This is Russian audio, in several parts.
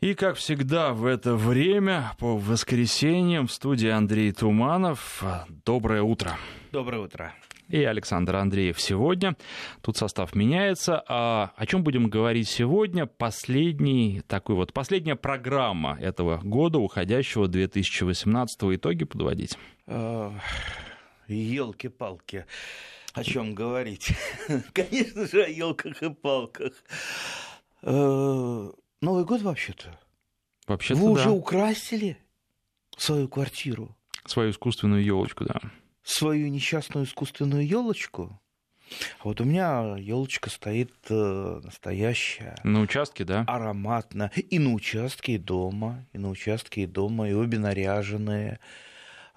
И, как всегда, в это время, по воскресеньям, в студии Андрей Туманов. Доброе утро. Доброе утро. И Александр Андреев сегодня. Тут состав меняется. А о чем будем говорить сегодня? Последний, такой вот, последняя программа этого года, уходящего 2018 итоги подводить. Елки-палки. О чем говорить? Конечно же, о елках и палках. Новый год вообще-то. Вообще-то, Вы да. уже украсили свою квартиру, Свою искусственную елочку, да. свою несчастную искусственную елочку. А вот у меня елочка стоит э, настоящая, На участке, да. ароматная. И на участке, и дома, и на участке, и дома, и обе наряженные.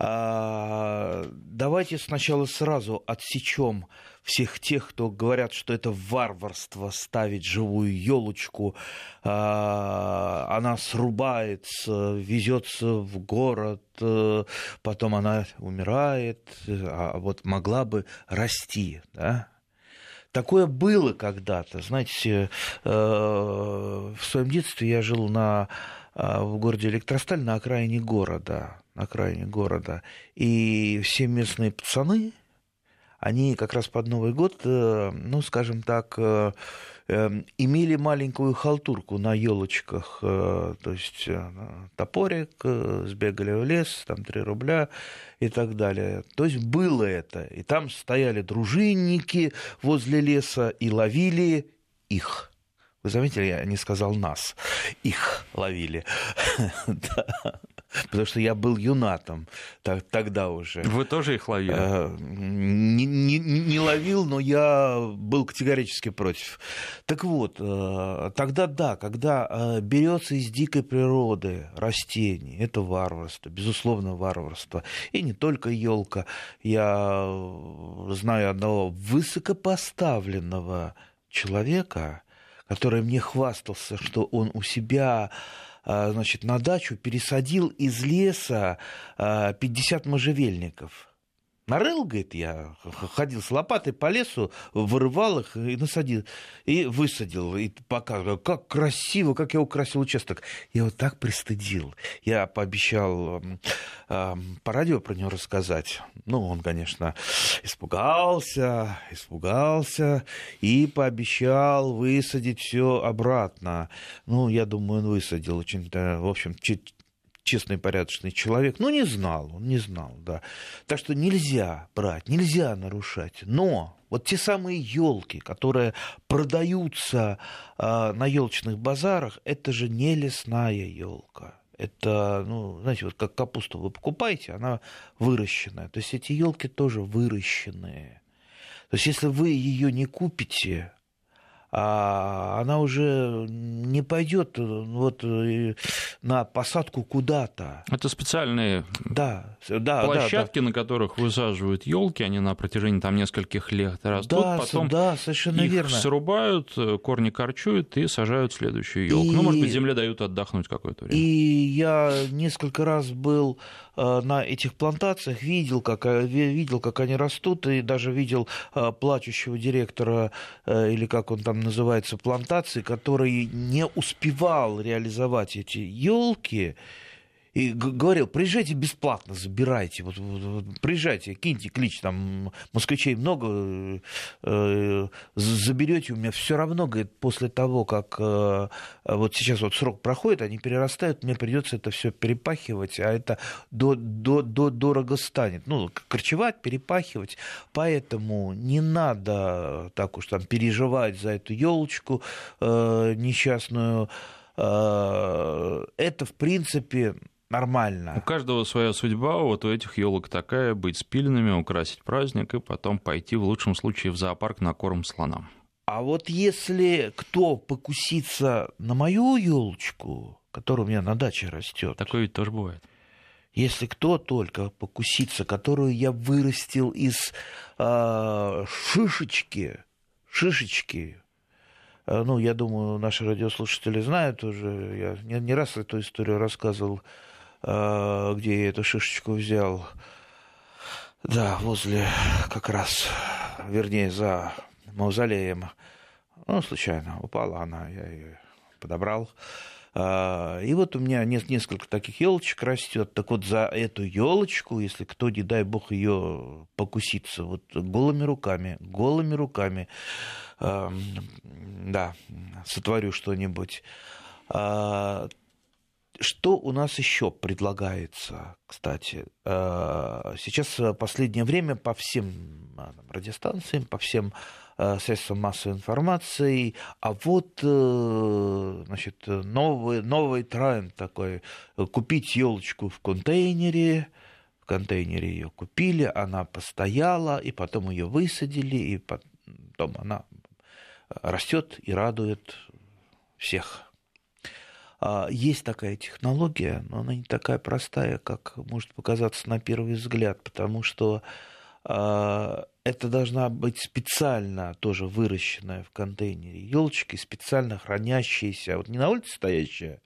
А, давайте сначала сразу отсечем всех тех, кто говорят, что это варварство ставить живую елочку. она срубается, везется в город, э, потом она умирает, а вот могла бы расти, да? Такое было когда-то. Знаете, э, в своем детстве я жил на, э, в городе Электросталь на окраине города. Окраине города. И все местные пацаны, они как раз под Новый год, э, ну, скажем так, э, э, имели маленькую халтурку на елочках, то есть топорик, сбегали в лес, там 3 рубля и так далее. То есть было это. И там стояли дружинники возле леса и ловили их. Вы заметили, я не сказал нас. Их ловили. Потому что я был юнатом так- тогда уже. Вы тоже их ловили? Э, Не, не- не ловил, но я был категорически против. Так вот, э, тогда да, когда э, берется из дикой природы растение, это варварство, безусловно, варварство. И не только елка. Я знаю одного высокопоставленного человека, который мне хвастался, что он у себя а, значит, на дачу пересадил из леса а, 50 можжевельников. Нарыл, говорит, я ходил с лопатой по лесу, вырывал их и насадил, и высадил, и показывал, как красиво, как я украсил участок. Я вот так пристыдил. Я пообещал ам, по радио про него рассказать. Ну, он, конечно, испугался, испугался и пообещал высадить все обратно. Ну, я думаю, он высадил очень, да, в общем, че- честный, порядочный человек. Ну, не знал, он не знал, да. Так что нельзя брать, нельзя нарушать. Но вот те самые елки, которые продаются а, на елочных базарах, это же не лесная елка. Это, ну, знаете, вот как капусту вы покупаете, она выращенная. То есть эти елки тоже выращенные. То есть если вы ее не купите, она уже не пойдет вот э, на посадку куда-то. Это специальные Да, да, да, площадки, на которых высаживают елки, они на протяжении там нескольких лет да. растут, Да, потом да, совершенно их верно. срубают, э, корни корчуют и сажают следующую елку. Ну, может быть, И- земле дают отдохнуть какое-то время. И я несколько раз был э, на этих плантациях, видел, как, э, ви- видел, как они растут, и даже видел э, плачущего директора, э, или как он там называется, плантации, который не успевал реализовать эти елки. И говорил, приезжайте бесплатно, забирайте, вот, вот- вот приезжайте, киньте клич, там москвичей много, э, заберете у меня все равно, говорит, после того, как э, вот сейчас вот срок проходит, они перерастают, мне придется это все перепахивать, а это до, до, до, дорого станет. Ну, корчевать, перепахивать. Поэтому не надо так уж там переживать за эту елочку э, несчастную. Э, это, в принципе, У нормально. каждого своя судьба, вот у этих елок такая, быть спиленными, украсить праздник и потом пойти в лучшем случае в зоопарк на корм слонам. А вот если кто покусится на мою елочку, которая у меня на даче растет, Такое ведь тоже бывает. если кто только покусится, которую я вырастил из а, шишечки, шишечки, а, ну, я думаю, наши радиослушатели знают уже, я не, не раз эту историю рассказывал, где я эту шишечку взял. Да, возле как раз, вернее, за мавзолеем. Ну, случайно упала она, я ее подобрал. А, и вот у меня несколько таких елочек растет. Так вот, за эту елочку, если кто, не дай бог, ее покусится, вот голыми руками, голыми руками, да, сотворю что-нибудь. Что у нас еще предлагается, кстати? Сейчас в последнее время по всем радиостанциям, по всем Э, средством массовой информации, а вот э, значит, новый, новый тренд такой, купить елочку в контейнере, в контейнере ее купили, она постояла, и потом ее высадили, и потом она растет и радует всех. А, есть такая технология, но она не такая простая, как может показаться на первый взгляд, потому что а, это должна быть специально тоже выращенная в контейнере елочки, специально хранящиеся, вот не на улице стоящая,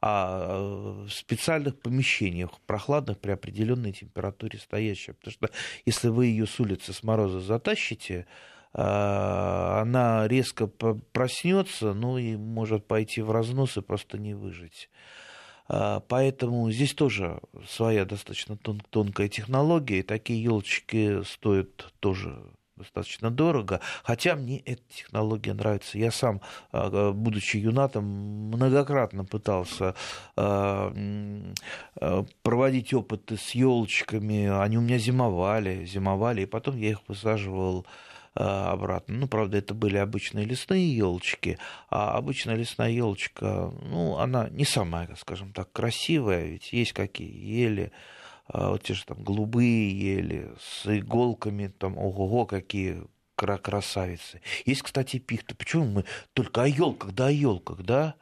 а в специальных помещениях, прохладных при определенной температуре стоящая. Потому что если вы ее с улицы с мороза затащите, она резко проснется, ну и может пойти в разнос и просто не выжить. А, поэтому здесь тоже своя достаточно тон- тонкая технология, и такие елочки стоят тоже достаточно дорого, хотя мне эта технология нравится. Я сам, а, будучи юнатом, многократно пытался а, проводить опыты с елочками. Они у меня зимовали, зимовали, и потом я их высаживал а, обратно. Ну, правда, это были обычные лесные елочки, а обычная лесная елочка, ну, она не самая, скажем так, красивая, ведь есть какие ели, а, вот те же там голубые ели с иголками, там, ого-го, какие красавицы. Есть, кстати, пихта. Почему мы только о елках, да о елках, да?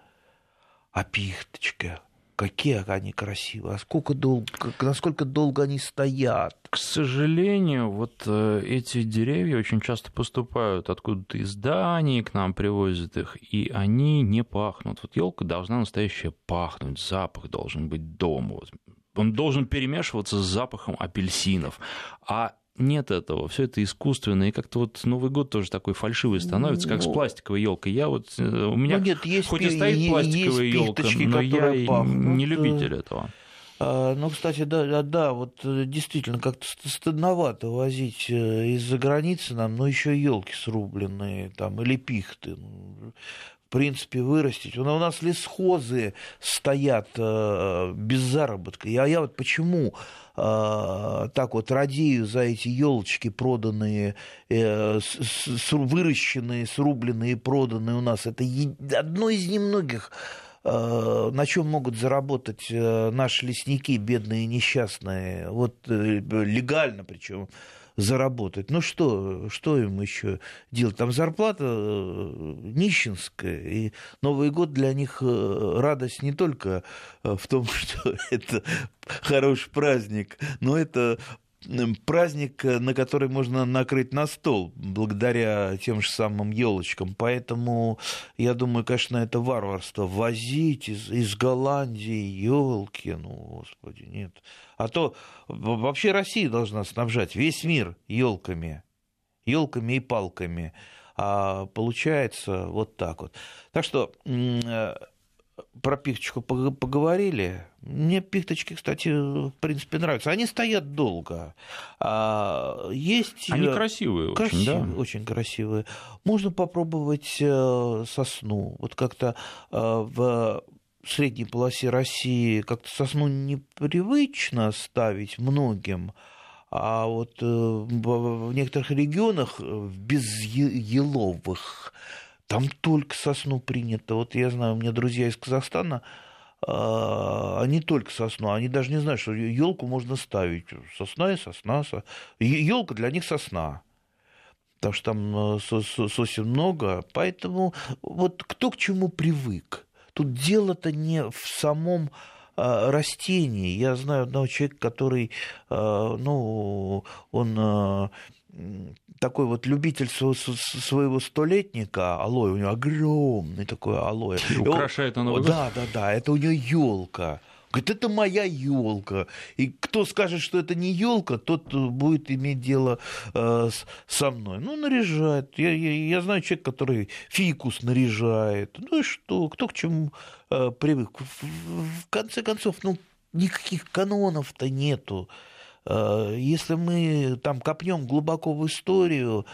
А пихточка, какие они красивые, а сколько долго, насколько долго они стоят. К сожалению, вот э, эти деревья очень часто поступают откуда-то из Дании, к нам привозят их, и они не пахнут. Вот елка должна настоящая пахнуть, запах должен быть дома. Он должен перемешиваться с запахом апельсинов. А нет этого, все это искусственно, и как-то вот Новый год тоже такой фальшивый становится, как с ну, пластиковой елкой. Я вот э, у меня ну, нет, есть, хоть и стоит пластиковая елка, но я пахнут. не любитель этого. А, ну, кстати, да, да, вот э, действительно как-то стыдновато возить э, из-за границы нам, но еще елки срубленные там или пихты. Ну, в принципе, вырастить. У нас лесхозы стоят без заработка. А я вот почему а, так вот радею за эти елочки проданные, э, выращенные, срубленные, проданные у нас. Это одно из немногих а, на чем могут заработать э, наши лесники, бедные несчастные, вот э, легально причем заработать. Ну что, что им еще делать? Там зарплата э, нищенская, и Новый год для них э, радость не только э, в том, что это хороший праздник, но это праздник, на который можно накрыть на стол благодаря тем же самым елочкам. Поэтому я думаю, конечно, это варварство возить из, из Голландии елки. Ну, господи, нет. А то вообще Россия должна снабжать весь мир елками, елками и палками. А получается вот так вот. Так что э, про пихточку поговорили. Мне пихточки, кстати, в принципе, нравятся. Они стоят долго. А есть... Они красивые, красивые очень, да? Очень красивые. Можно попробовать э, сосну. Вот как-то э, в средней полосе России как-то сосну непривычно ставить многим. А вот э, в некоторых регионах, в безеловых, там только сосну принято. Вот я знаю, у меня друзья из Казахстана, а, они только сосну, они даже не знают, что елку можно ставить. Сосна и сосна. Елка для них сосна. Потому что там э, сосен много. Поэтому вот кто к чему привык. Тут дело-то не в самом а, растении. Я знаю одного человека, который, а, ну, он такой вот любитель своего столетника, алоэ, у него огромный такой алоэ. Украшает на Новый Да, да, да, это у него елка. Говорит, это моя елка. И кто скажет, что это не елка, тот будет иметь дело э, с, со мной. Ну, наряжает. Я, я, я знаю человека, который фикус наряжает. Ну и что? Кто к чему э, привык? В, в конце концов, ну, никаких канонов-то нету. Э, если мы там копнем глубоко в историю,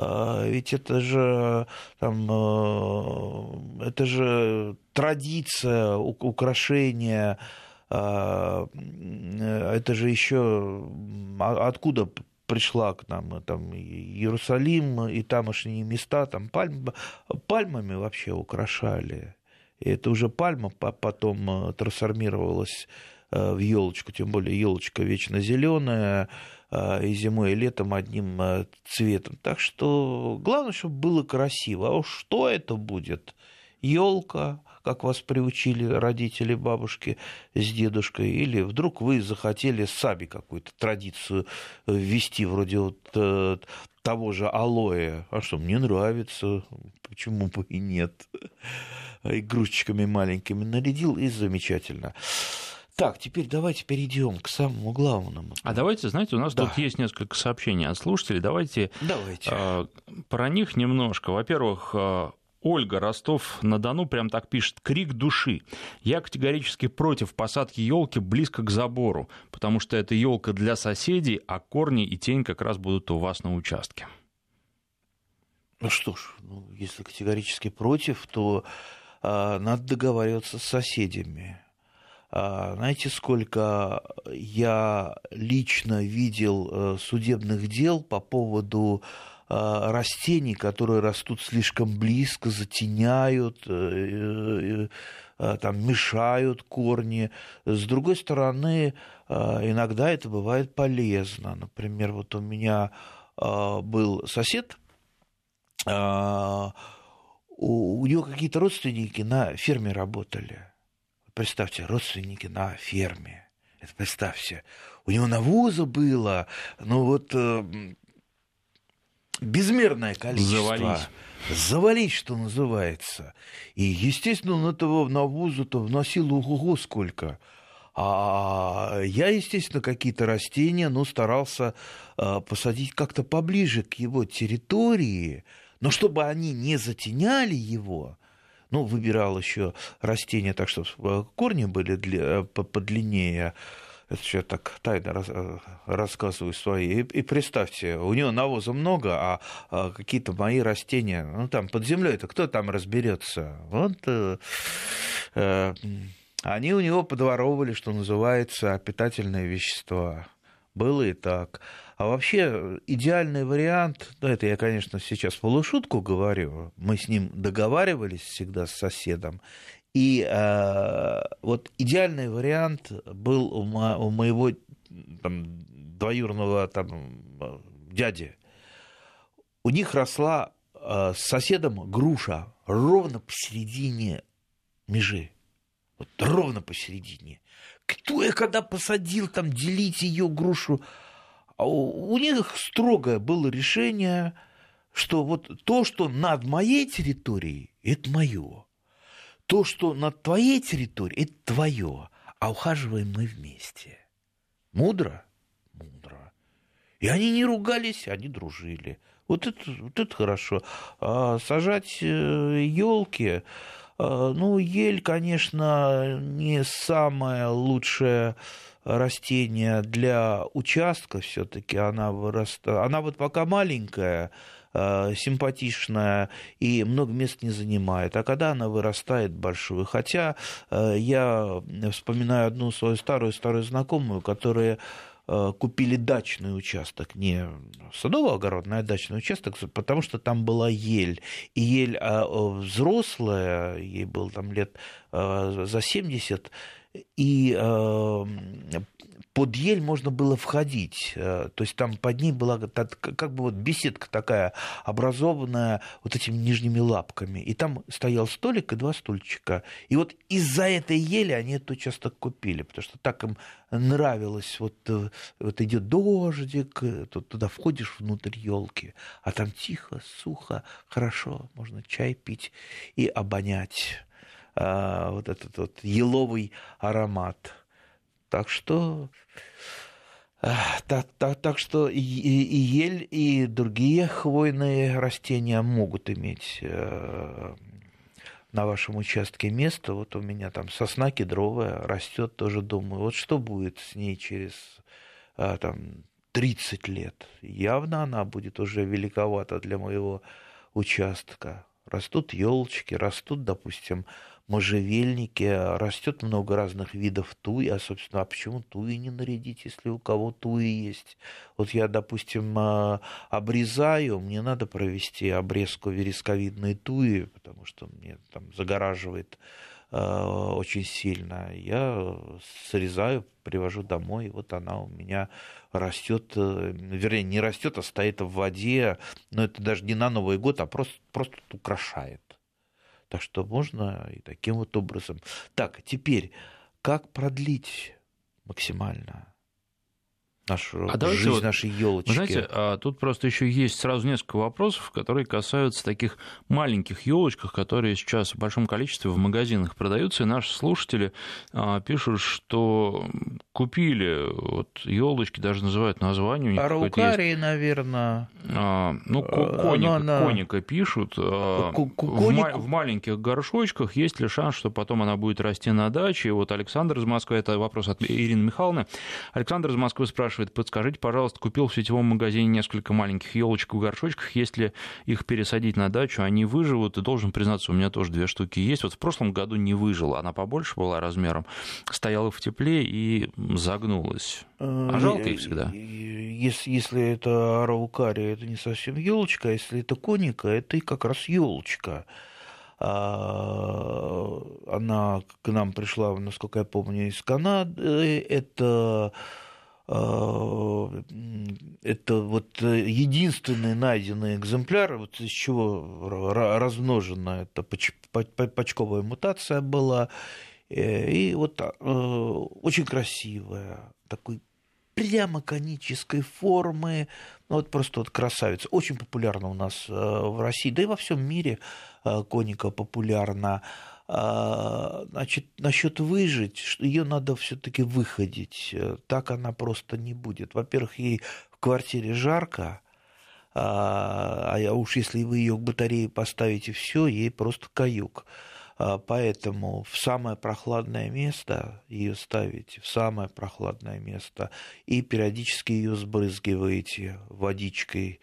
ведь это же, там, э, это же традиция украшения, а, это же еще откуда пришла к нам там Иерусалим и тамошние места, там пальм, пальмами вообще украшали. И это уже пальма потом э, трансформировалась э, в елочку, тем более елочка вечно зеленая, а, и зимой, и летом одним а, цветом. Так что главное, чтобы было красиво. А уж что это будет? Елка, как вас приучили родители, бабушки с дедушкой, или вдруг вы захотели сами какую-то традицию ввести, вроде вот э, того же алоэ. А что, мне нравится, почему бы и нет? Игрушечками маленькими нарядил, и замечательно. Так, теперь давайте перейдем к самому главному. А давайте, знаете, у нас да. тут есть несколько сообщений от слушателей. Давайте, давайте. Э, про них немножко. Во-первых, э, Ольга Ростов-на-Дону прям так пишет «Крик души». Я категорически против посадки елки близко к забору, потому что это елка для соседей, а корни и тень как раз будут у вас на участке. Ну что ж, ну, если категорически против, то э, надо договариваться с соседями. А, знаете, сколько я лично видел э, судебных дел по поводу а, растений, которые растут слишком близко, затеняют, э, э, там, мешают корни. С другой стороны, иногда это бывает полезно. Например, вот у меня был сосед, у него какие-то родственники на ферме работали представьте, родственники на ферме. Это представьте, у него навоза было, ну вот э, безмерное количество. Завались. Завалить, что называется. И, естественно, он этого навоза-то вносил ого сколько. А я, естественно, какие-то растения, ну, старался э, посадить как-то поближе к его территории, но чтобы они не затеняли его, ну, выбирал еще растения так, чтобы э, корни были для, э, подлиннее. Это я так тайно э, рассказываю свои. И, представьте, у него навоза много, а, а какие-то мои растения, ну там под землей, это кто там разберется? Вот э, э, они у него подворовывали, что называется, питательные вещества. Было и так. А вообще идеальный вариант, ну это я, конечно, сейчас полушутку говорю, мы с ним договаривались всегда с соседом, и э, вот идеальный вариант был у, мо- у моего там, двоюродного там, дяди. У них росла э, с соседом груша ровно посередине межи. Вот ровно посередине. Кто я когда посадил там делить ее грушу? А у них строгое было решение, что вот то, что над моей территорией, это мое. То, что над твоей территорией, это твое. А ухаживаем мы вместе. Мудро? Мудро. И они не ругались, они дружили. Вот это, вот это хорошо. А сажать э, елки, а, ну, ель, конечно, не самая лучшая растение для участка все-таки она вырастает. Она вот пока маленькая, э, симпатичная и много мест не занимает. А когда она вырастает большую, хотя э, я вспоминаю одну свою старую-старую знакомую, которая э, купили дачный участок, не садово-огородный, а дачный участок, потому что там была ель. И ель взрослая, ей было там лет за 70, и э, под ель можно было входить, э, то есть там под ней была как бы вот беседка такая, образованная вот этими нижними лапками, и там стоял столик и два стульчика, и вот из-за этой ели они этот участок купили, потому что так им нравилось, вот, э, вот идет дождик, тут туда входишь внутрь елки, а там тихо, сухо, хорошо, можно чай пить и обонять а, вот этот вот еловый аромат. Так что так, так, так что и, и ель, и другие хвойные растения могут иметь э, на вашем участке место. Вот у меня там сосна кедровая растет, тоже думаю, вот что будет с ней через э, там, 30 лет. Явно она будет уже великовата для моего участка. Растут елочки, растут, допустим, можжевельники, растет много разных видов туи, а, собственно, а почему туи не нарядить, если у кого туи есть? Вот я, допустим, а, обрезаю, мне надо провести обрезку вересковидной туи, потому что мне там загораживает очень сильно. Я срезаю, привожу домой, и вот она у меня растет, э, вернее, не растет, а стоит в воде, но это даже не на Новый год, а просто, просто украшает. Так что можно и таким вот образом. Так, теперь, как продлить максимально нашу а жизнь вот, нашей елочки. Знаете, а тут просто еще есть сразу несколько вопросов, которые касаются таких маленьких елочек, которые сейчас в большом количестве в магазинах продаются. И наши слушатели а, пишут, что купили вот елочки, даже называют название. У них Араукарии, наверное. А, ну, э, коника, она... коника пишут. А, в, ма- в маленьких горшочках есть ли шанс, что потом она будет расти на даче? И вот Александр из Москвы, это вопрос от Ирины Михайловны. Александр из Москвы спрашивает, спрашивает, подскажите, пожалуйста, купил в сетевом магазине несколько маленьких елочек в горшочках, если их пересадить на дачу, они выживут, и должен признаться, у меня тоже две штуки есть. Вот в прошлом году не выжила, она побольше была размером, стояла в тепле и загнулась. А э, жалко их всегда. Если, если это араукария, это не совсем елочка, а если это коника, это и как раз елочка а, она к нам пришла, насколько я помню, из Канады. Это это вот единственный найденный экземпляр, вот из чего размножена эта почковая мутация была, э, и вот э, очень красивая, такой прямо конической формы, ну вот просто вот красавица, очень популярна у нас в России, да и во всем мире коника популярна. А, значит, насчет выжить, ее надо все-таки выходить. Так она просто не будет. Во-первых, ей в квартире жарко, а, а уж если вы ее к батарее поставите, все, ей просто каюк. А, поэтому в самое прохладное место ее ставите, в самое прохладное место, и периодически ее сбрызгиваете водичкой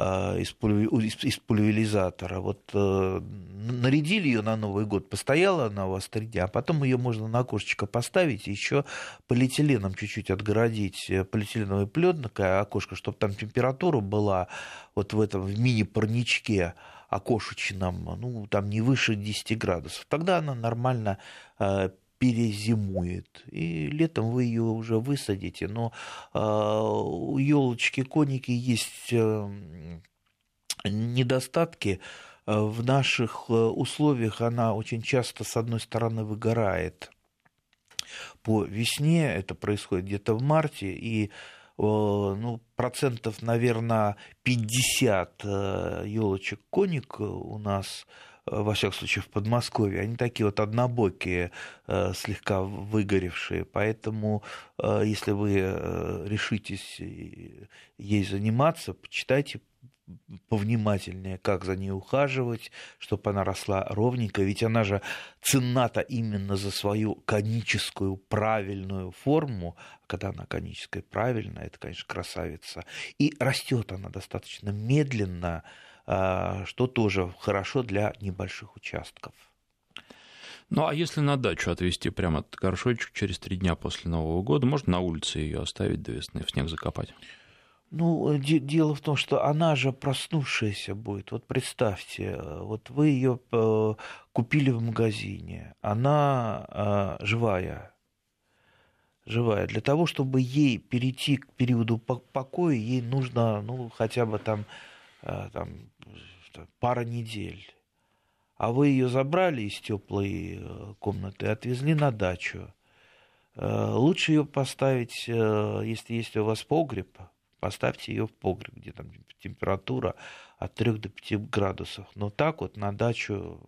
а, из, пульверизатора. Вот э, нарядили ее на Новый год, постояла она у вас три дня, а потом ее можно на окошечко поставить и еще полиэтиленом чуть-чуть отгородить, э, полиэтиленовой пленкой окошко, чтобы там температура была вот в этом в мини-парничке окошечном, ну, там не выше 10 градусов. Тогда она нормально э, перезимует. И летом вы ее уже высадите. Но а, у елочки коники есть э, недостатки. Э, в наших э, условиях она очень часто, с одной стороны, выгорает. По весне это происходит где-то в марте, и ну, процентов, наверное, 50 елочек коник у нас во всяком случае, в Подмосковье, они такие вот однобокие, э, слегка выгоревшие. Поэтому, э, если вы решитесь ей заниматься, почитайте повнимательнее, как за ней ухаживать, чтобы она росла ровненько. Ведь она же ценна-то именно за свою коническую правильную форму. Когда она коническая правильная, это, конечно, красавица. И растет она достаточно медленно, что тоже хорошо для небольших участков. Ну, а если на дачу отвезти прямо этот горшочек через три дня после Нового года, можно на улице ее оставить до весны, в снег закопать? Ну, де- дело в том, что она же проснувшаяся будет. Вот представьте, вот вы ее э, купили в магазине, она э, живая, живая. Для того, чтобы ей перейти к периоду покоя, ей нужно, ну, хотя бы там Э, там, пара недель. А вы ее забрали из теплой э, комнаты отвезли на дачу. Э, лучше ее поставить, если есть у вас погреб, поставьте ее в погреб, где там температура от 3 до 5 градусов. Но так вот на дачу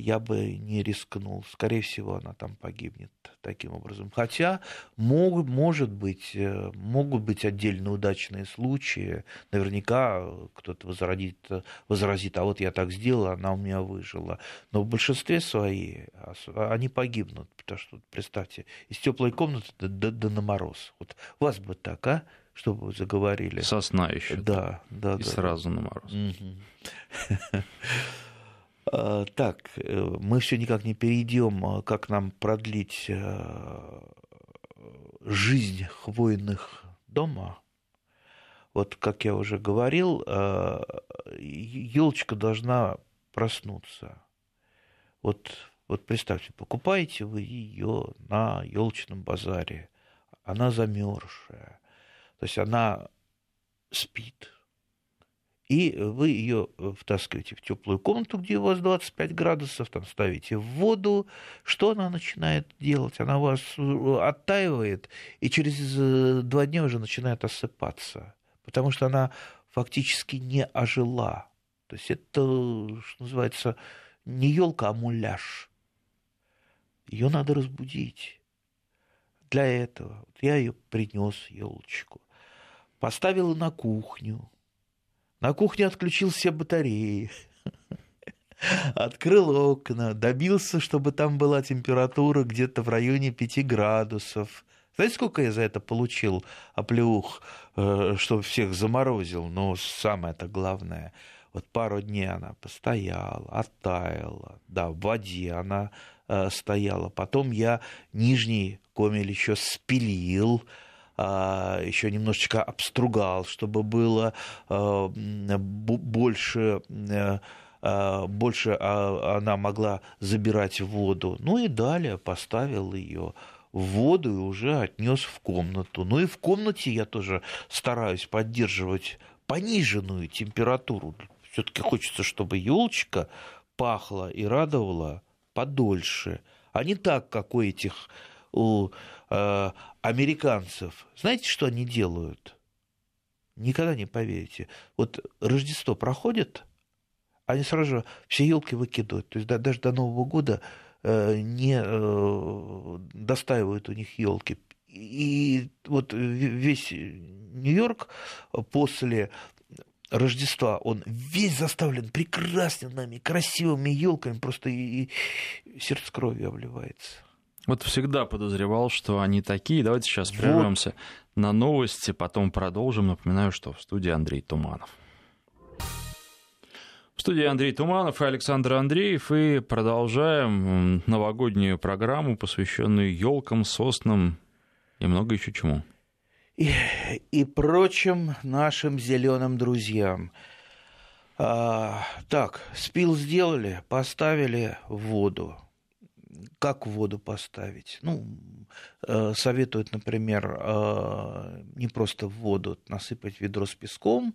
я бы не рискнул. Скорее всего, она там погибнет таким образом. Хотя могут, может быть, э, могут быть отдельно удачные случаи. Наверняка кто-то возразит, возразит, а вот я так сделал, она у меня выжила. Но в большинстве своей они погибнут. Потому что, представьте, из теплой комнаты до, до, до на мороз. Вот вас бы так, а? Чтобы вы заговорили. Сосна еще. Да, да. И да, сразу да. на мороз. А, так, э, мы все никак не перейдем, а как нам продлить э, жизнь хвойных дома. Вот, как я уже говорил, елочка должна проснуться. Вот, вот представьте, покупаете вы ее на елочном базаре, она замерзшая, то есть она спит, и вы ее э, втаскиваете в теплую комнату, где у вас 25 градусов, там ставите в воду. Что она начинает делать? Она вас э, оттаивает, и через э, два дня уже начинает осыпаться, потому что она фактически не ожила. То есть это, что называется, не елка, а муляж. Ее надо разбудить. Для этого вот я ее принес елочку, поставил на кухню, на кухне отключил все батареи. Открыл окна, добился, чтобы там была температура где-то в районе 5 градусов. Знаете, сколько я за это получил оплеух, э, чтобы всех заморозил? Но самое-то главное, вот пару дней она постояла, оттаяла, да, в воде она э, стояла. Потом я нижний комель еще спилил, еще немножечко обстругал, чтобы было а, больше э, а, больше она могла забирать воду. Ну и далее поставил ее в воду и уже отнес в комнату. Ну и в комнате я тоже стараюсь поддерживать пониженную температуру. Все-таки хочется, чтобы елочка пахла и радовала подольше, а не так, как у этих у э, американцев. Знаете, что они делают? Никогда не поверите. Вот Рождество проходит, они сразу же все елки выкидывают. То есть да, даже до Нового года э, не э, достаивают у них елки. И вот весь Нью-Йорк после Рождества, он весь заставлен прекрасными, красивыми елками, просто и, и сердце кровью обливается. Вот всегда подозревал, что они такие. Давайте сейчас прервемся вот. на новости, потом продолжим. Напоминаю, что в студии Андрей Туманов. В студии Андрей Туманов и Александр Андреев. И продолжаем новогоднюю программу, посвященную елкам, соснам и много еще чему. И, и прочим нашим зеленым друзьям. А, так, спил сделали, поставили в воду как воду поставить? Ну, э, советуют, например, э, не просто в воду насыпать ведро с песком,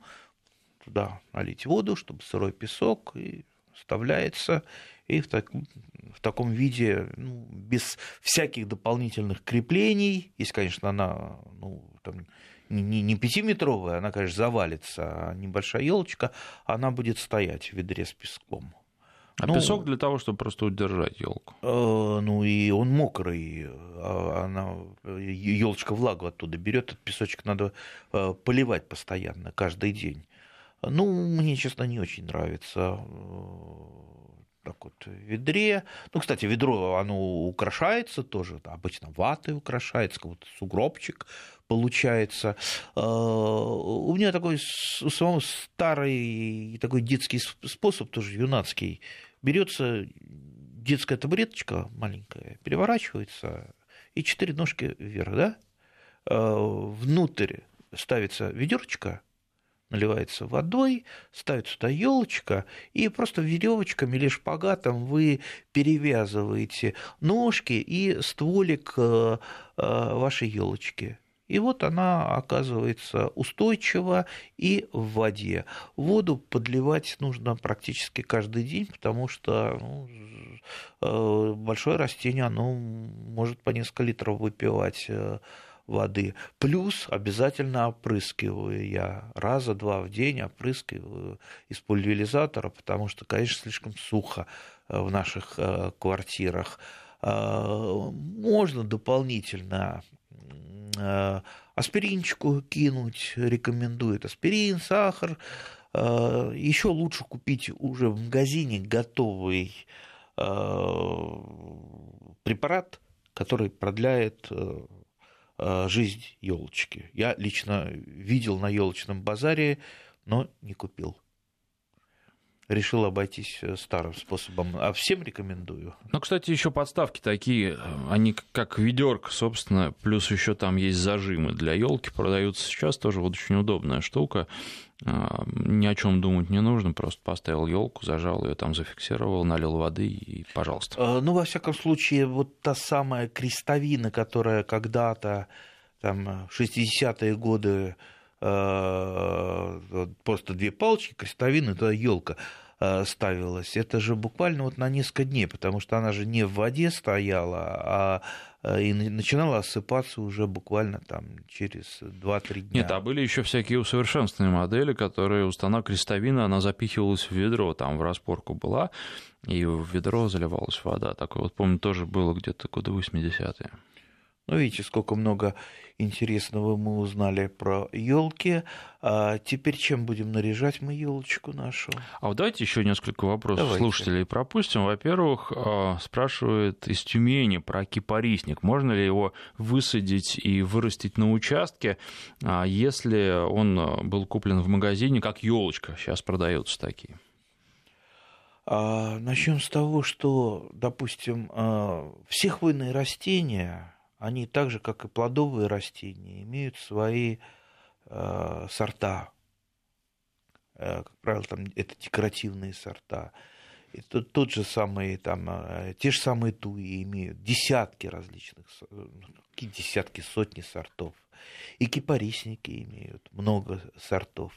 туда налить воду, чтобы сырой песок, и вставляется, и в, так, в таком виде, ну, без всяких дополнительных креплений, если, конечно, она ну, там, не, не пятиметровая, она, конечно, завалится, а небольшая елочка, она будет стоять в ведре с песком. А ну, песок для того, чтобы просто удержать елку. Э, ну и он мокрый, а она елочка влагу оттуда берет, этот песочек надо э, поливать постоянно, каждый день. Ну, мне, честно, не очень нравится э, так вот в ведре. Ну, кстати, ведро, оно украшается тоже, обычно ватой украшается, как будто сугробчик получается. У меня такой у самого старый такой детский способ, тоже юнацкий берется детская табуреточка маленькая, переворачивается, и четыре ножки вверх, да? А, внутрь ставится ведерочка, наливается водой, ставится туда елочка, и просто веревочками или шпагатом вы перевязываете ножки и стволик э, э, вашей елочки. И вот она оказывается устойчива и в воде. Воду подливать нужно практически каждый день, потому что ну, э, большое растение оно может по несколько литров выпивать э, воды. Плюс обязательно опрыскиваю я раза два в день опрыскиваю из пульверизатора, потому что, конечно, слишком сухо в наших квартирах. Можно дополнительно аспиринчику кинуть, рекомендует аспирин, сахар. Еще лучше купить уже в магазине готовый препарат, который продляет Э, жизнь елочки. Я лично видел на елочном базаре, но не купил. Решил обойтись э, старым способом. А всем рекомендую. Ну, кстати, еще подставки такие, они как ведерко, собственно, плюс еще там есть зажимы для елки, продаются сейчас тоже вот очень удобная штука. А, ни о чем думать не нужно, просто поставил елку, зажал ее там, зафиксировал, налил воды и пожалуйста. А, ну, во всяком случае, вот та самая крестовина, которая когда-то там 60-е годы а, просто две палочки, крестовины, это елка ставилась. Это же буквально вот на несколько дней, потому что она же не в воде стояла, а Э, и начинала осыпаться уже буквально там через 2-3 дня. Нет, а были еще всякие усовершенствованные модели, которые установка крестовина, она запихивалась в ведро, там в распорку была, и в ведро заливалась вода. Такое вот, помню, тоже было где-то годы 80-е. Ну, видите, сколько много интересного мы узнали про елки. А теперь чем будем наряжать мы елочку нашу? А вот давайте еще несколько вопросов давайте. слушателей пропустим. Во-первых, а, спрашивает из Тюмени про кипарисник. Можно ли его высадить и вырастить на участке, а, если он был куплен в магазине как елочка? Сейчас продаются такие. А, начнем с того, что, допустим, все хвойные растения они так же, как и плодовые растения, имеют свои э, сорта. Э, как правило, там это декоративные сорта. И тот, тот же самый, там, э, те же самые туи имеют десятки различных, какие десятки, сотни сортов. И кипарисники имеют много сортов.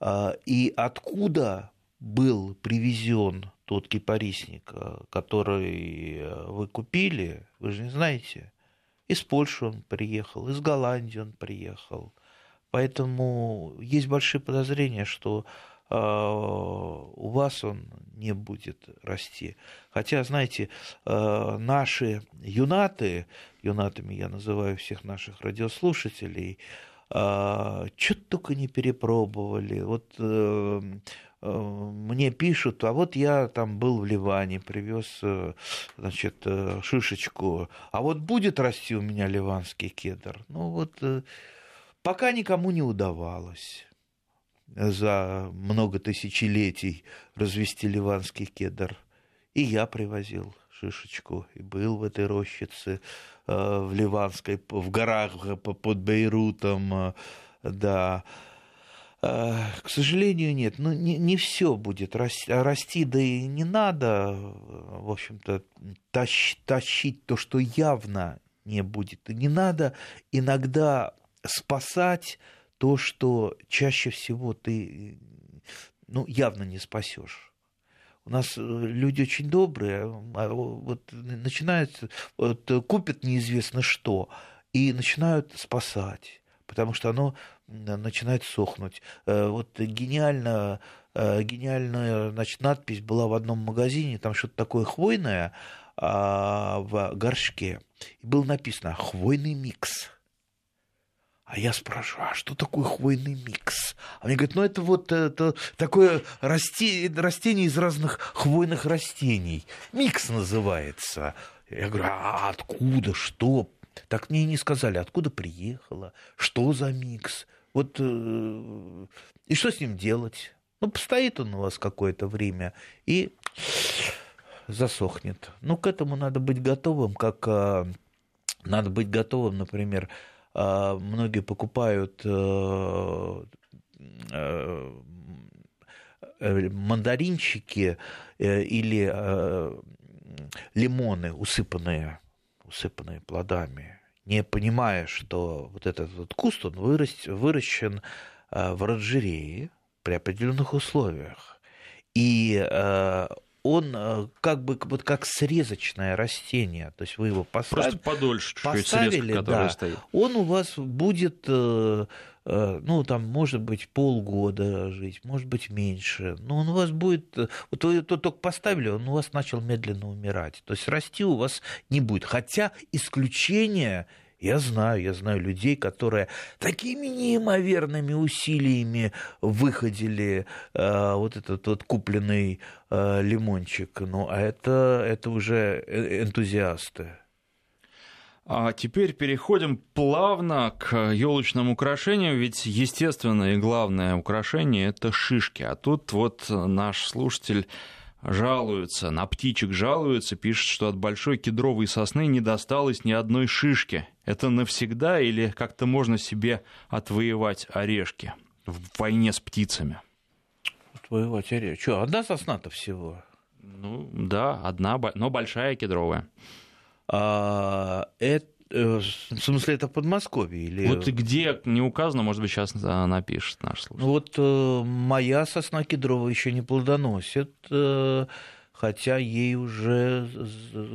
Э, и откуда был привезен тот кипарисник, э, который э, вы купили, вы же не знаете. Из Польши он приехал, из Голландии он приехал. Поэтому есть большие подозрения, что э, у вас он не будет расти. Хотя, знаете, э, наши юнаты, юнатами я называю всех наших радиослушателей, э, что-то только не перепробовали. Вот мне пишут, а вот я там был в Ливане, привез, э, значит, э, шишечку, а вот будет расти у меня ливанский кедр? Ну вот пока никому не удавалось за много тысячелетий развести ливанский кедр. И я привозил шишечку и был в этой рощице в Ливанской, в горах под Бейрутом, да. А, к сожалению, нет. Ну, не, не все будет расти, расти, да и не надо, в общем-то, тащ, тащить то, что явно не будет. Не надо иногда спасать то, что чаще всего ты ну, явно не спасешь. У нас э, люди очень добрые, а вот начинают, вот, купят неизвестно что и начинают спасать потому что оно начинает сохнуть. Э, вот гениально, э, гениальная значит, надпись была в одном магазине, там что-то такое хвойное а, в горшке. И было написано «хвойный микс». А я спрашиваю, а что такое хвойный микс? А мне говорят, ну это вот это такое расти, растение из разных хвойных растений. Микс называется. Я говорю, а откуда, что? Так мне и не сказали, откуда приехала, что за микс, вот э, и что с ним делать. Ну, постоит он у вас какое-то время и засохнет. Ну, к этому надо быть готовым, как э, надо быть готовым, например, э, многие покупают мандаринчики или лимоны усыпанные усыпанные плодами, не понимая, что вот этот вот куст, он выращен э, в оранжерее при определенных условиях. И э, он э, как бы вот как срезочное растение. То есть вы его поставили. Просто подольше поставили, срезка, да, стоит. Он у вас будет ну, там, может быть, полгода жить, может быть, меньше. Но он у вас будет... Вот вы то только поставили, он у вас начал медленно умирать. То есть расти у вас не будет. Хотя исключение я знаю, я знаю людей, которые такими неимоверными усилиями выходили э, вот этот вот купленный э, лимончик. Ну, а это, это уже э, энтузиасты. А теперь переходим плавно к елочным украшениям, ведь естественное и главное украшение это шишки. А тут вот наш слушатель жалуется, на птичек жалуется, пишет, что от большой кедровой сосны не досталось ни одной шишки. Это навсегда или как-то можно себе отвоевать орешки в войне с птицами? Отвоевать орешки? Что, одна сосна-то всего? Ну, да, одна, но большая кедровая. А, это Э, в смысле, это Подмосковье? Или... Вот где не указано, может быть, сейчас напишет наш слушатель. Ну вот э, моя сосна кедровая еще не плодоносит, э, хотя ей уже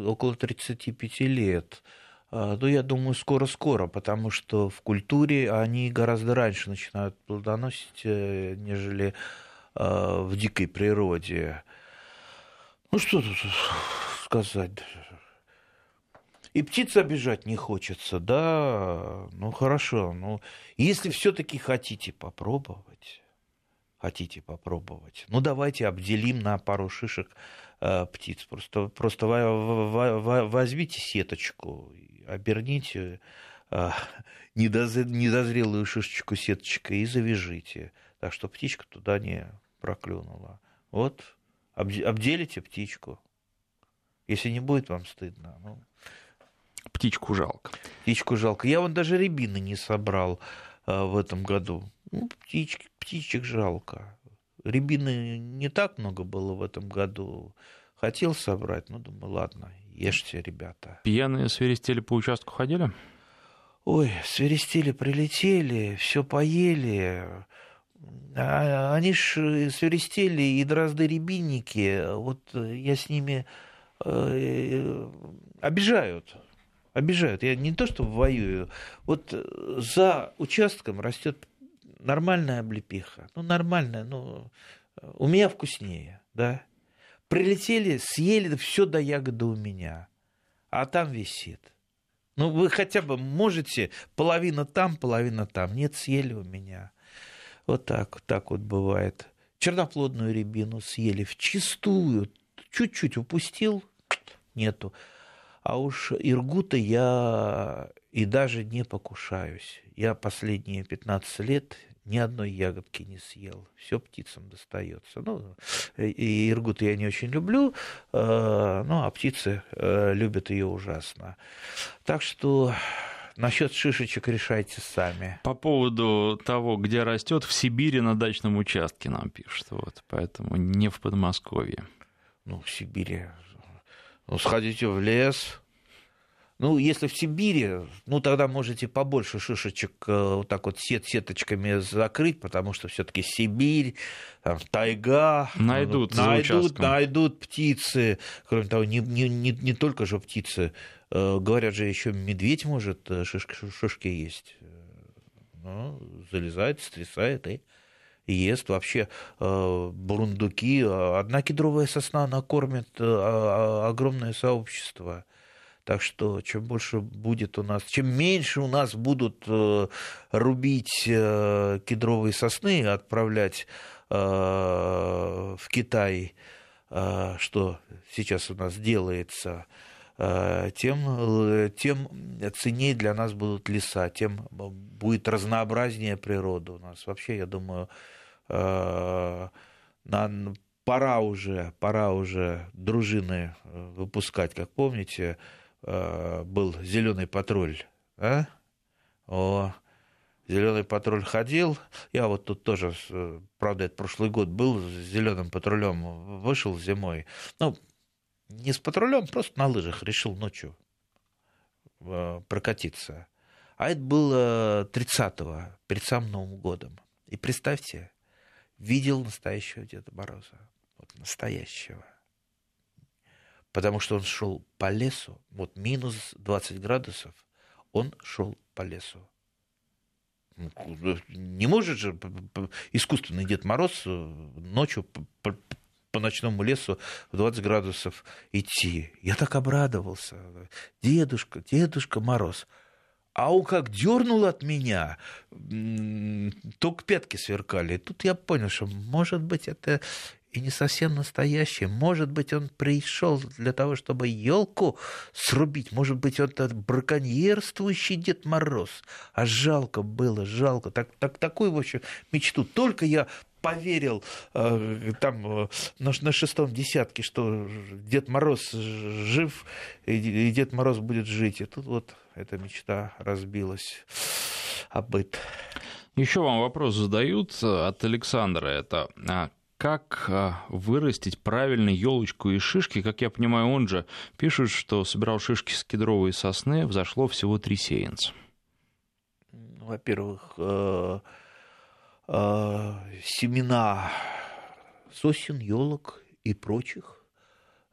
около 35 лет. А, ну, я думаю, скоро-скоро, потому что в культуре они гораздо раньше начинают плодоносить, нежели в дикой природе. Ну, что тут сказать? И птиц обижать не хочется, да, ну хорошо, ну если все-таки хотите попробовать, хотите попробовать, ну давайте обделим на пару шишек э, птиц, просто, просто возьмите сеточку, оберните э, недозрелую шишечку сеточкой и завяжите, так что птичка туда не проклюнула. Вот, обделите птичку. Если не будет вам стыдно, ну, Птичку жалко. Птичку жалко. Я вот даже рябины не собрал а, в этом году. Ну, птички, птичек жалко. Рябины не так много было в этом году. Хотел собрать, но думаю, ладно, ешьте, ребята. Пьяные свиристели по участку ходили? Ой, свиристели прилетели, все поели. А, они ж э, свиристели и дрозды-рябинники, вот я с ними э, э обижают обижают. Я не то, что воюю. Вот э, за участком растет нормальная облепиха. Ну, нормальная, ну, у меня вкуснее, да. Прилетели, съели все до ягоды у меня, а там висит. Ну, вы хотя бы можете, половина там, половина там. Нет, съели у меня. Вот так, так вот бывает. Черноплодную рябину съели в чистую, чуть-чуть упустил, нету. А уж Иргута я и даже не покушаюсь. Я последние 15 лет ни одной ягодки не съел. Все птицам достается. Ну, и Иргут я не очень люблю, э, ну, а птицы э, любят ее ужасно. Так что Насчет шишечек решайте сами. По поводу того, где растет, в Сибири на дачном участке нам пишут. Вот, поэтому не в Подмосковье. Ну, в Сибири ну, сходите в лес. Ну, если в Сибири, ну, тогда можете побольше шишечек э, вот так вот сет сеточками закрыть, потому что все таки Сибирь, там, тайга. Найдут ну, найдут, найдут птицы. Кроме того, не, не, не, не только же птицы. Э, говорят же, еще медведь может э, шишки, шишки есть. Ну, залезает, стрясает и ест вообще э, бурундуки. Одна кедровая сосна накормит э, огромное сообщество. Так что чем больше будет у нас, чем меньше у нас будут э, рубить кедровые сосны, отправлять э, в Китай, что сейчас у нас делается, тем, тем ценнее для нас будут леса, тем будет разнообразнее природа у нас. Вообще, я думаю, Э, на, пора уже, пора уже дружины э, выпускать, как помните, э, был зеленый патруль, а? О, зеленый патруль ходил. Я вот тут тоже, правда, это прошлый год был с зеленым патрулем, вышел зимой. Ну, не с патрулем, просто на лыжах решил ночью прокатиться. А это было 30-го, перед самым Новым годом. И представьте, видел настоящего Деда Мороза. Вот настоящего. потому что он шел по лесу, вот минус 20 градусов, он шел по лесу. Ну, не может же искусственный Дед Мороз ночью по, ночному лесу в 20 градусов идти. Я так обрадовался. Дедушка, Дедушка Мороз. А он как дернул от меня, только пятки сверкали. Тут я понял, что, может быть, это и не совсем настоящий. Может быть, он пришел для того, чтобы елку срубить. Может быть, он браконьерствующий Дед Мороз. А жалко было, жалко. Так, так, такую, в общем, мечту. Только я поверил э, там э, на, на шестом десятке, что Дед Мороз жив, и, и Дед Мороз будет жить. И тут вот эта мечта разбилась об быт. Еще вам вопрос задают от Александра. Это а, как вырастить правильно елочку из шишки. Как я понимаю, он же пишет, что собирал шишки с кедровой сосны, взошло всего три сеянца. Во-первых, э, э, семена сосен, елок и прочих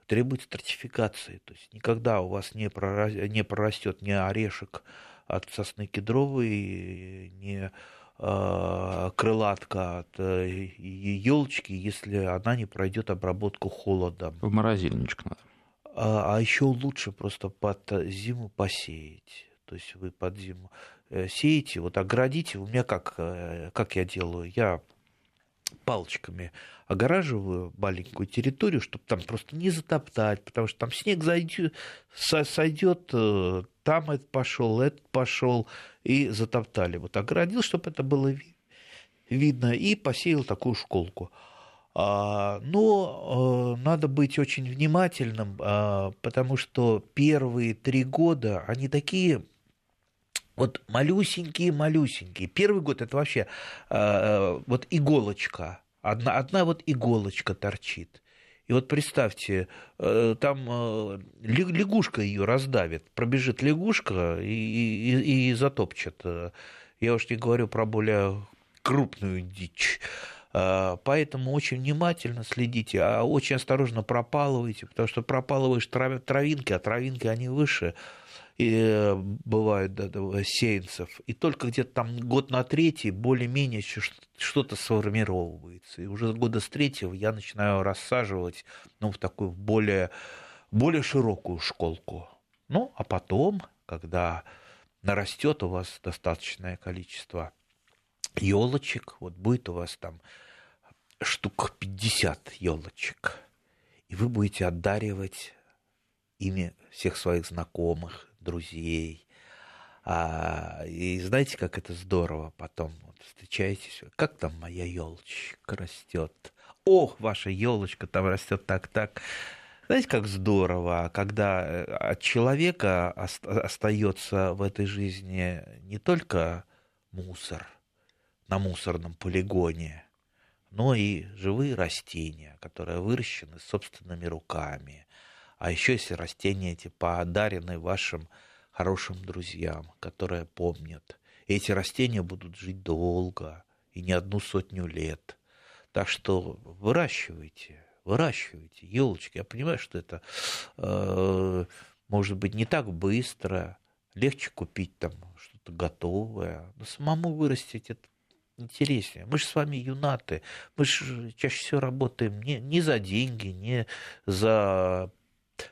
требуют стратификации. То есть никогда у вас не, прорастет ни орешек от сосны кедровой, ни Э, крылатка от елочки, если она не пройдет обработку холодом. В морозильничек надо. А, а еще лучше просто под зиму посеять. То есть вы под зиму э, сеете, вот оградите. У меня как, э, как я делаю? Я палочками огораживаю маленькую территорию, чтобы там просто не затоптать, потому что там снег сойдет, там этот пошел, этот пошел, и затоптали. Вот оградил, чтобы это было видно, и посеял такую школку. А, но э, надо быть очень внимательным, а, потому что первые три года, они такие вот малюсенькие-малюсенькие. Первый год это вообще а, вот иголочка, одна, одна вот иголочка торчит. И вот представьте, э, там э, лягушка ее раздавит, пробежит лягушка и, и, и затопчет. Я уж не говорю про более крупную дичь. Поэтому очень внимательно следите, а очень осторожно пропалывайте, потому что пропалываешь травинки, а травинки они выше и э, бывают да, сеянцев, и только где-то там год на третий более-менее что-то сформировывается. И уже года с третьего я начинаю рассаживать ну, в такую более, более широкую школку. Ну, а потом, когда нарастет у вас достаточное количество елочек, вот будет у вас там штук 50 елочек, и вы будете отдаривать ими всех своих знакомых, друзей. А, и знаете, как это здорово потом вот, встречаетесь, как там моя елочка растет. Ох, ваша елочка там растет так-так. Знаете, как здорово, когда э, от человека остается в этой жизни не только мусор на мусорном полигоне, но и живые растения, которые выращены собственными руками, а еще если растения эти подарены вашим хорошим друзьям, которые помнят. И эти растения будут жить долго и не одну сотню лет. Так что выращивайте, выращивайте елочки. Я понимаю, что это э, может быть не так быстро, легче купить там что-то готовое, но самому вырастить это интереснее. Мы же с вами юнаты, мы же чаще всего работаем не, не за деньги, не за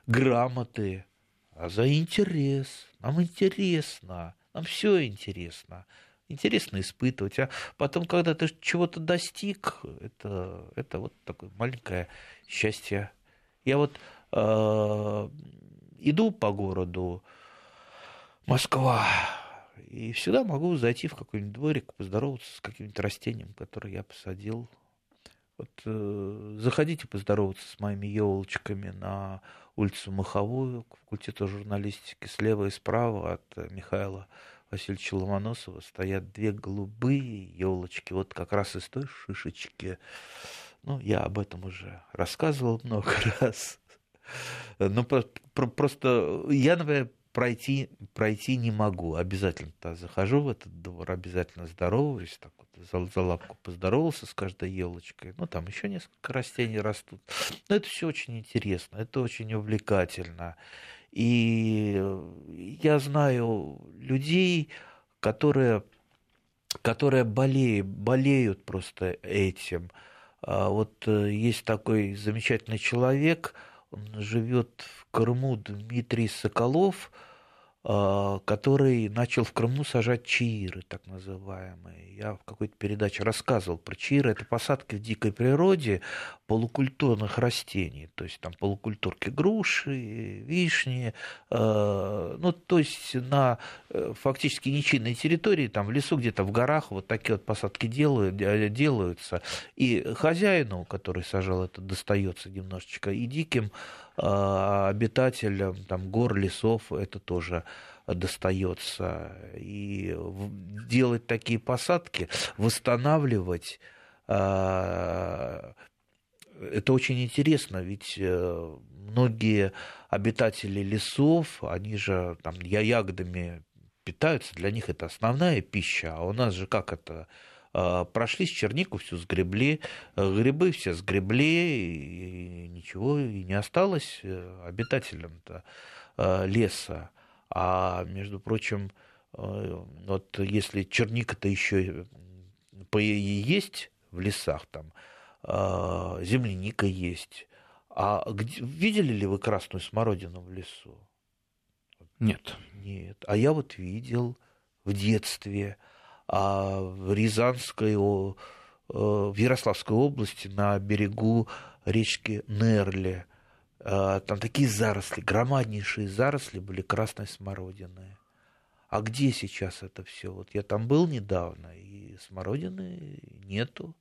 грамоты, а за интерес. Нам интересно, нам все интересно. Интересно испытывать. А потом, когда ты чего-то достиг, это, это вот такое маленькое счастье. Я вот э, иду по городу Москва, и всегда могу зайти в какой-нибудь дворик, поздороваться с каким-нибудь растением, которое я посадил. Вот э, заходите поздороваться с моими елочками на улицу Маховую, к факультету журналистики, слева и справа от э, Михаила Васильевича Ломоносова стоят две голубые елочки, вот как раз из той шишечки. Ну, я об этом уже рассказывал много раз. Но просто я, например, пройти, пройти не могу. Обязательно -то захожу в этот двор, обязательно здороваюсь, так за, за лапку поздоровался с каждой елочкой. Ну, там еще несколько растений растут. Но это все очень интересно, это очень увлекательно. И я знаю людей, которые, которые болеют, болеют просто этим. А вот э, есть такой замечательный человек, он живет в Крыму, Дмитрий Соколов – который начал в Крыму сажать чаиры, так называемые. Я в какой-то передаче рассказывал про чаиры. Это посадки в дикой природе полукультурных растений. То есть там полукультурки груши, вишни. А, ну, то есть на э, фактически ничейной территории, там в лесу, где-то в горах вот такие вот посадки делают, делаются. И хозяину, который сажал это, достается немножечко, и диким а, обитателям там, гор, лесов это тоже достается. И делать такие посадки, восстанавливать а, это очень интересно, ведь э, многие обитатели лесов, они же там ягодами питаются, для них это основная пища, а у нас же как это а, прошлись чернику всю сгребли, э, грибы все сгребли, и ничего и не осталось э, обитателям-то э, леса. А между прочим, вот если черника-то еще есть в лесах, там земляника есть, а где, видели ли вы красную смородину в лесу? Нет. Нет. А я вот видел в детстве а в Рязанской, э, в Ярославской области на берегу речки Нерли. Э, там такие заросли, громаднейшие заросли были красной смородины. А где сейчас это все? Вот я там был недавно, и смородины нету.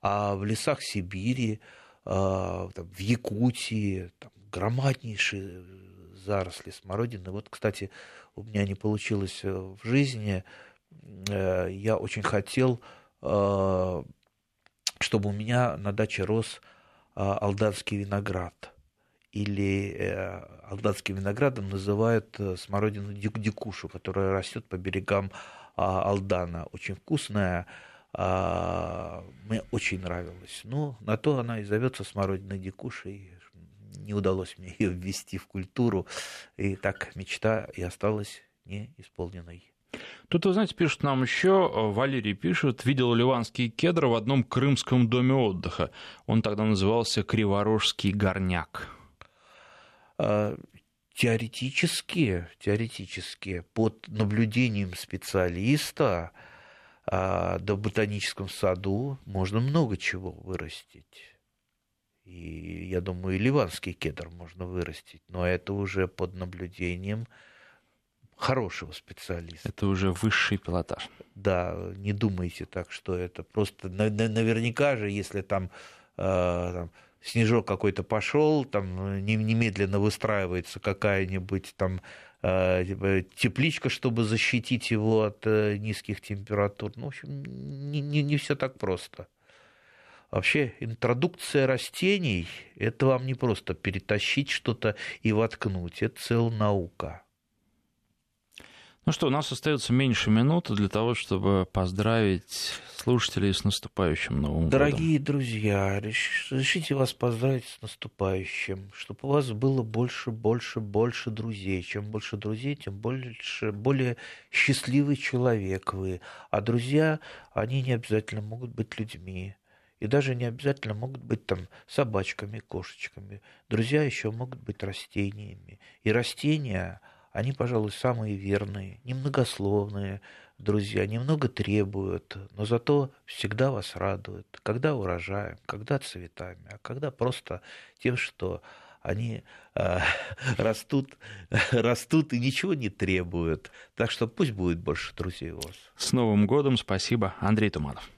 А в лесах Сибири, э, там, в Якутии, там громаднейшие заросли смородины. Вот, кстати, у меня не получилось в жизни Э, я очень хотел, э, чтобы у меня на даче рос э, алданский виноград. Или алданским виноградом называют смородину дикушу, которая растет по берегам Алдана. Очень вкусная, мне очень нравилась. Ну, на то она и зовется смородиной дикушей. Не удалось мне ее ввести в культуру, и так мечта и осталась неисполненной. Тут, вы знаете, пишут нам еще, э, Валерий пишет, видел ливанские кедры в одном крымском доме отдыха. Он тогда назывался Криворожский горняк. А, теоретически, теоретически, под наблюдением специалиста а, в ботаническом саду можно много чего вырастить. И я думаю, и ливанский кедр можно вырастить, но это уже под наблюдением хорошего специалиста. Это уже высший пилотаж. Да, не думайте так, что это просто наверняка же, если там, э, там снежок какой-то пошел, там немедленно выстраивается какая-нибудь там э, типа, тепличка, чтобы защитить его от э, низких температур. Ну, в общем, не, не, не все так просто. Вообще, интродукция растений – это вам не просто перетащить что-то и воткнуть, это целая наука. Ну что, у нас остается меньше минуты для того, чтобы поздравить слушателей с наступающим Новым Дорогие годом. друзья, решите вас поздравить с наступающим, чтобы у вас было больше, больше, больше друзей. Чем больше друзей, тем больше, более счастливый человек вы. А друзья, они не обязательно могут быть людьми. И даже не обязательно могут быть там собачками, кошечками. Друзья еще могут быть растениями. И растения, они, пожалуй, самые верные, немногословные друзья, немного требуют, но зато всегда вас радуют, когда урожаем, когда цветами, а когда просто тем, что они э, растут, растут и ничего не требуют. Так что пусть будет больше друзей у вас. С Новым годом, спасибо, Андрей Туманов.